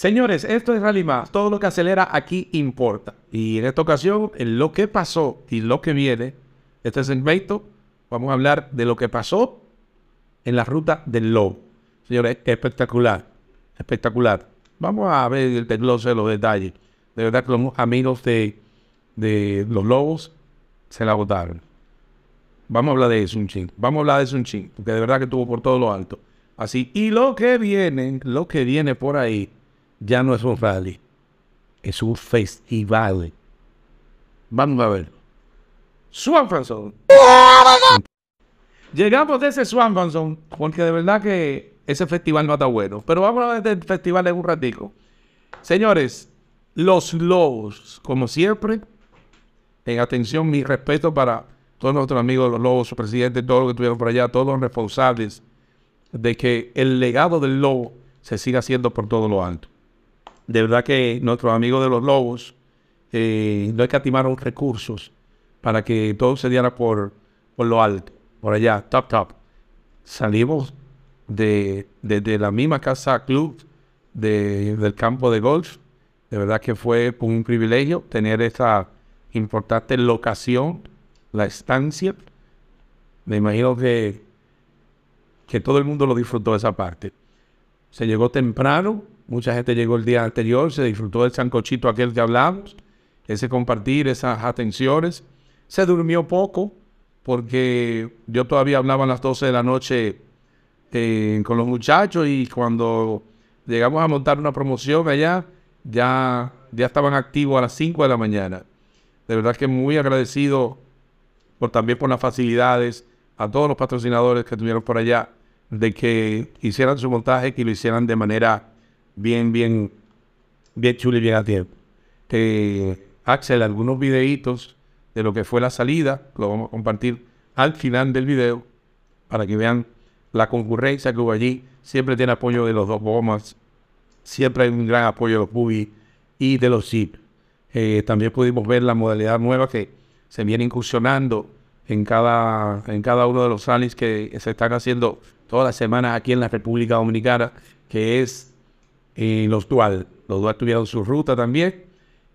Señores, esto es Rally Más. Todo lo que acelera aquí importa. Y en esta ocasión, en lo que pasó y lo que viene, este segmento, vamos a hablar de lo que pasó en la ruta del Lobo. Señores, espectacular. Espectacular. Vamos a ver el desglose de los detalles. De verdad que los amigos de, de los Lobos se la votaron. Vamos a hablar de eso un ching. Vamos a hablar de eso un ching. Porque de verdad que estuvo por todo lo alto. Así. Y lo que viene, lo que viene por ahí ya no es un rally, es un festival. Vamos a ver. Swanson. Llegamos de ese Swanson porque de verdad que ese festival no está bueno. Pero vamos a ver del festival en un ratico. Señores, los Lobos, como siempre, en atención, mi respeto para todos nuestros amigos, los Lobos, su presidente, todos los que estuvieron por allá, todos los responsables de que el legado del Lobo se siga haciendo por todo lo alto de verdad que nuestros amigos de los Lobos eh, no escatimaron recursos para que todo se diera por, por lo alto, por allá, top, top. Salimos de, la misma casa club del campo de golf. De verdad que fue un privilegio tener esa importante locación, la estancia. Me imagino que, que todo el mundo lo disfrutó esa parte. Se llegó temprano, Mucha gente llegó el día anterior, se disfrutó del sancochito aquel que hablamos, ese compartir, esas atenciones. Se durmió poco porque yo todavía hablaba a las 12 de la noche eh, con los muchachos y cuando llegamos a montar una promoción allá, ya, ya estaban activos a las 5 de la mañana. De verdad que muy agradecido por, también por las facilidades a todos los patrocinadores que estuvieron por allá de que hicieran su montaje, que lo hicieran de manera bien, bien, bien chulo y bien a tiempo. Axel, algunos videitos de lo que fue la salida, lo vamos a compartir al final del video para que vean la concurrencia que hubo allí. Siempre tiene apoyo de los dos bombas, siempre hay un gran apoyo de los buggy y de los zip. Eh, también pudimos ver la modalidad nueva que se viene incursionando en cada, en cada uno de los rallies que se están haciendo todas las semanas aquí en la República Dominicana, que es los dual. Los dual tuvieron su ruta también.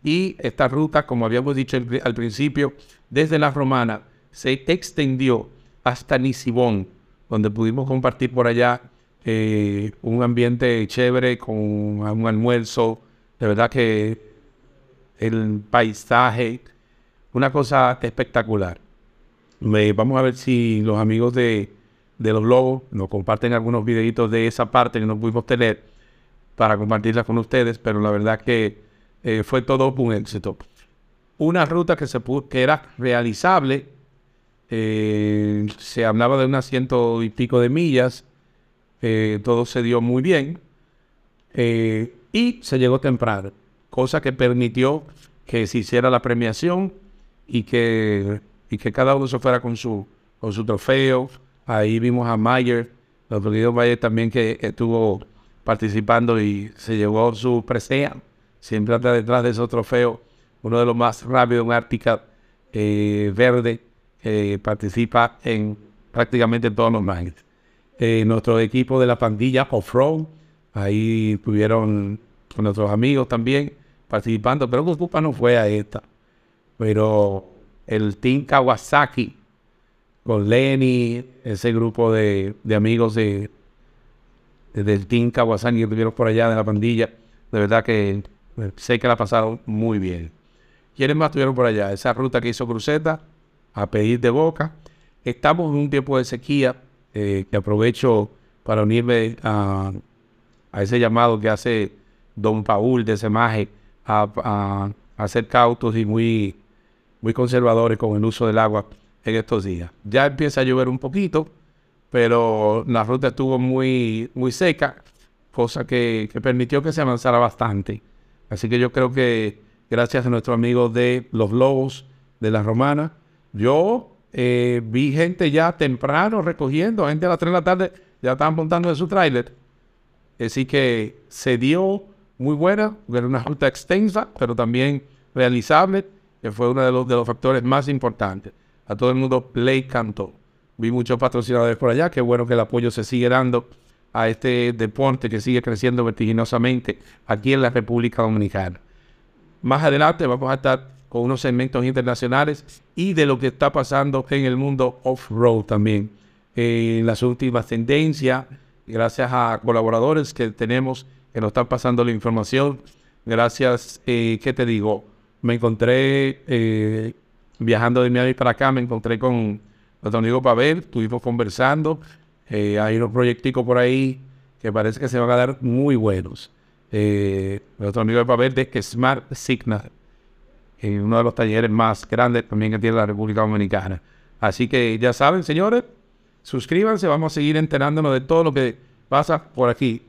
Y esta ruta, como habíamos dicho al principio, desde la romana se extendió hasta Nisibón, donde pudimos compartir por allá eh, un ambiente chévere con un almuerzo. De verdad que el paisaje, una cosa espectacular. vamos a ver si los amigos de, de los lobos nos comparten algunos videitos de esa parte que no pudimos tener para compartirla con ustedes, pero la verdad que eh, fue todo un éxito. Una ruta que, se que era realizable, eh, se hablaba de unas ciento y pico de millas, eh, todo se dio muy bien y se llegó temprano, cosa que permitió que se hiciera la premiación y que, y que cada uno se fuera con su, con su trofeo. Ahí vimos a Mayer, nuestro querido Mayer también que estuvo participando y se llevó su presea. Siempre anda detrás de esos trofeos. Uno de los más rápidos, un Ártica eh, verde, participa en prácticamente todos los manes. Eh, nuestro equipo de la pandilla Off-Road, ahí tuvieron con nuestros amigos también participando, pero culpa no fue a esta. Pero el Team Kawasaki, con Lenny, ese grupo de amigos de, desde el Team Kawasaki que tuvieron por allá de la pandilla. De verdad que sé que la ha pasado muy bien. ¿Quiénes más estuvieron por allá? Esa ruta que hizo Cruceta, a pedir de boca. Estamos en un tiempo de sequía, eh, que aprovecho para unirme a, ese llamado que hace don Paul de Semaje a, a, ser cautos y muy, muy conservadores con el uso del agua en estos días. Ya empieza a llover un poquito, pero la ruta estuvo muy, muy seca, cosa que, permitió que se avanzara bastante. Así que yo creo que gracias a nuestros amigos de los Lobos de la Romana, yo eh, vi gente ya temprano recogiendo, gente a las 3 de la tarde ya estaban montando en su tráiler. Así que se dio muy buena, era una ruta extensa, pero también realizable, que fue uno de los, de los factores más importantes. A todo el mundo le cantó. Vi muchos patrocinadores por allá. Qué bueno que el apoyo se sigue dando a este deporte que sigue creciendo vertiginosamente aquí en la República Dominicana. Más adelante vamos a estar con unos segmentos internacionales y de lo que está pasando en el mundo off-road también. En las últimas tendencias, gracias a colaboradores que tenemos que nos están pasando la información. Gracias, eh, ¿qué te digo? Me encontré eh, viajando de Miami para acá, me encontré con nuestro amigo Pavel, estuvimos conversando. Eh, hay unos proyecticos por ahí que parece que se van a dar muy buenos. Eh, nuestro amigo de Pavel de Smart Signal uno de los talleres más grandes también que tiene la República Dominicana. Así que ya saben, señores, suscríbanse, vamos a seguir enterándonos de todo lo que pasa por aquí.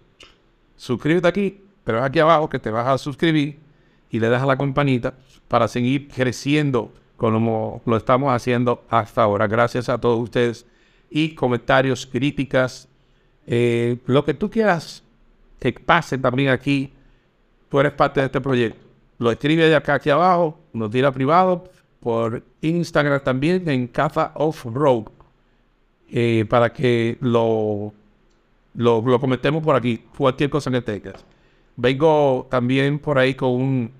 Suscríbete aquí, pero aquí abajo que te vas a suscribir y le das a la campanita para seguir creciendo como lo estamos haciendo hasta ahora. Gracias a todos ustedes y comentarios, críticas, eh, lo que tú quieras que pase también aquí. Tú eres parte de este proyecto lo escribe de acá aquí abajo, nos tira privado, por Instagram también en Caza Off Road, eh, para que lo, lo, comentemos por aquí, cualquier cosa que tengas. Vengo también por ahí con un,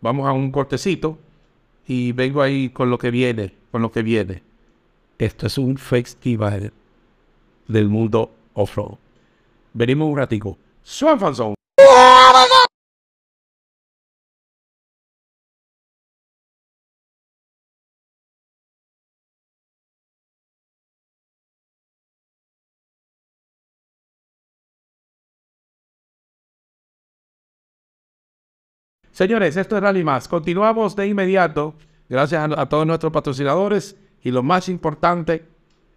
vamos a un cortecito, y vengo ahí con lo que viene, con lo que viene. Esto es un festival del mundo off-road. Venimos un ratico. Swan Señores, esto es Rally Más. Continuamos de inmediato, gracias a, todos nuestros patrocinadores y lo más importante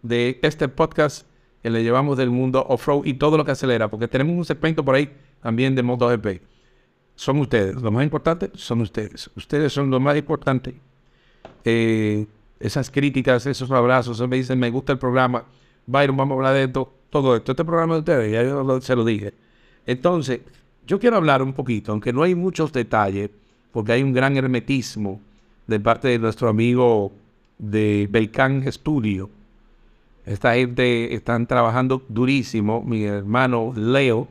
de este podcast que le llevamos del mundo off-road y todo lo que acelera, porque tenemos un segmento por ahí también de MotoGP. Son ustedes, lo más importante son ustedes. Ustedes son lo más importante. Eh, esas críticas, esos abrazos, me dicen, me gusta el programa. Byron, vamos a hablar de esto, todo esto. Este programa de ustedes, ya yo se lo dije. Entonces, yo quiero hablar un poquito, aunque no hay muchos detalles, porque hay un gran hermetismo de parte de nuestro amigo de Belcan Studio. Esta gente están trabajando durísimo, mi hermano Leo,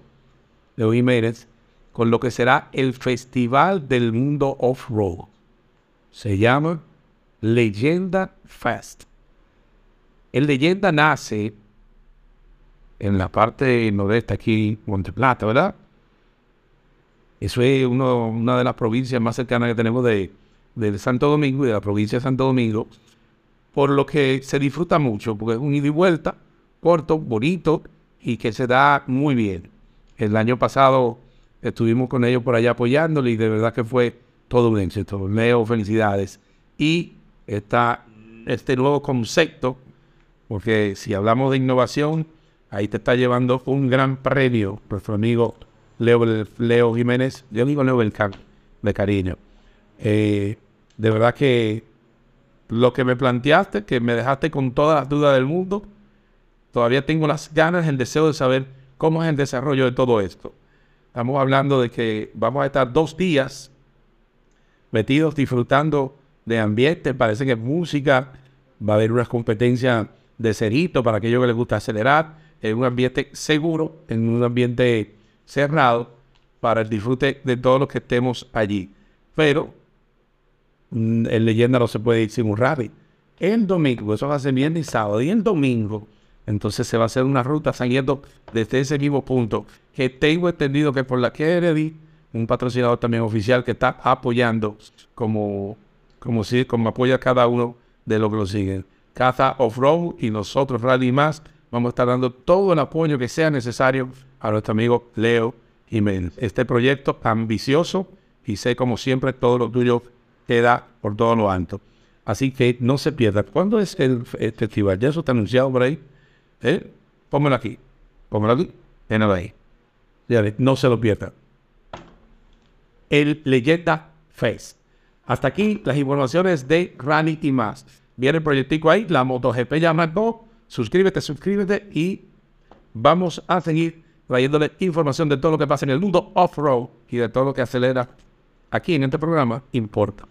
Leo Jiménez, con lo que será el Festival del Mundo Off-Road. Se llama Leyenda Fest. El Leyenda nace en la parte nordeste aquí, Monte Plata, ¿verdad? Eso es una de las provincias más cercanas que tenemos de, Santo Domingo y de la provincia de Santo Domingo, por lo que se disfruta mucho, porque es un ida y vuelta, corto, bonito y que se da muy bien. El año pasado estuvimos con ellos por allá apoyándole y de verdad que fue todo un éxito. Leo, felicidades. Y está este nuevo concepto, porque si hablamos de innovación, ahí te está llevando un gran premio nuestro amigo Leo, Leo Jiménez, yo digo Leo Belcán, de cariño. Eh, de verdad que lo que me planteaste, que me dejaste con todas las dudas del mundo, todavía tengo las ganas, el deseo de saber cómo es el desarrollo de todo esto. Estamos hablando de que vamos a estar dos días metidos disfrutando de ambiente, parece que música, va a haber unas competencias de cerito para aquellos que les gusta acelerar, en un ambiente seguro, en un ambiente cerrado para el disfrute de todos los que estemos allí. Pero mm, en leyenda no se puede ir sin un rally. El domingo, eso va a ser viernes y sábado, y el domingo, entonces se va a hacer una ruta saliendo desde ese mismo punto, que tengo entendido que por la Kennedy, un patrocinador también oficial que está apoyando como, como, si, como apoya cada uno de los que lo siguen. Caza Off-Road y nosotros Rally Más vamos a estar dando todo el apoyo que sea necesario a nuestro amigo Leo Jiménez. Este proyecto ambicioso y sé como siempre todo lo tuyo queda por todo lo alto. Así que no se pierda. ¿Cuándo es el, festival? Ya eso está anunciado por ahí. ¿Eh? Aquí. Póngalo aquí. Ténelo ahí. No se lo pierda. El Leyenda Face. Hasta aquí las informaciones de Rally y más. Viene el proyectico ahí, la MotoGP ya marcó. Suscríbete, suscríbete y vamos a seguir trayéndole información de todo lo que pasa en el mundo off-road y de todo lo que acelera aquí en este programa importa.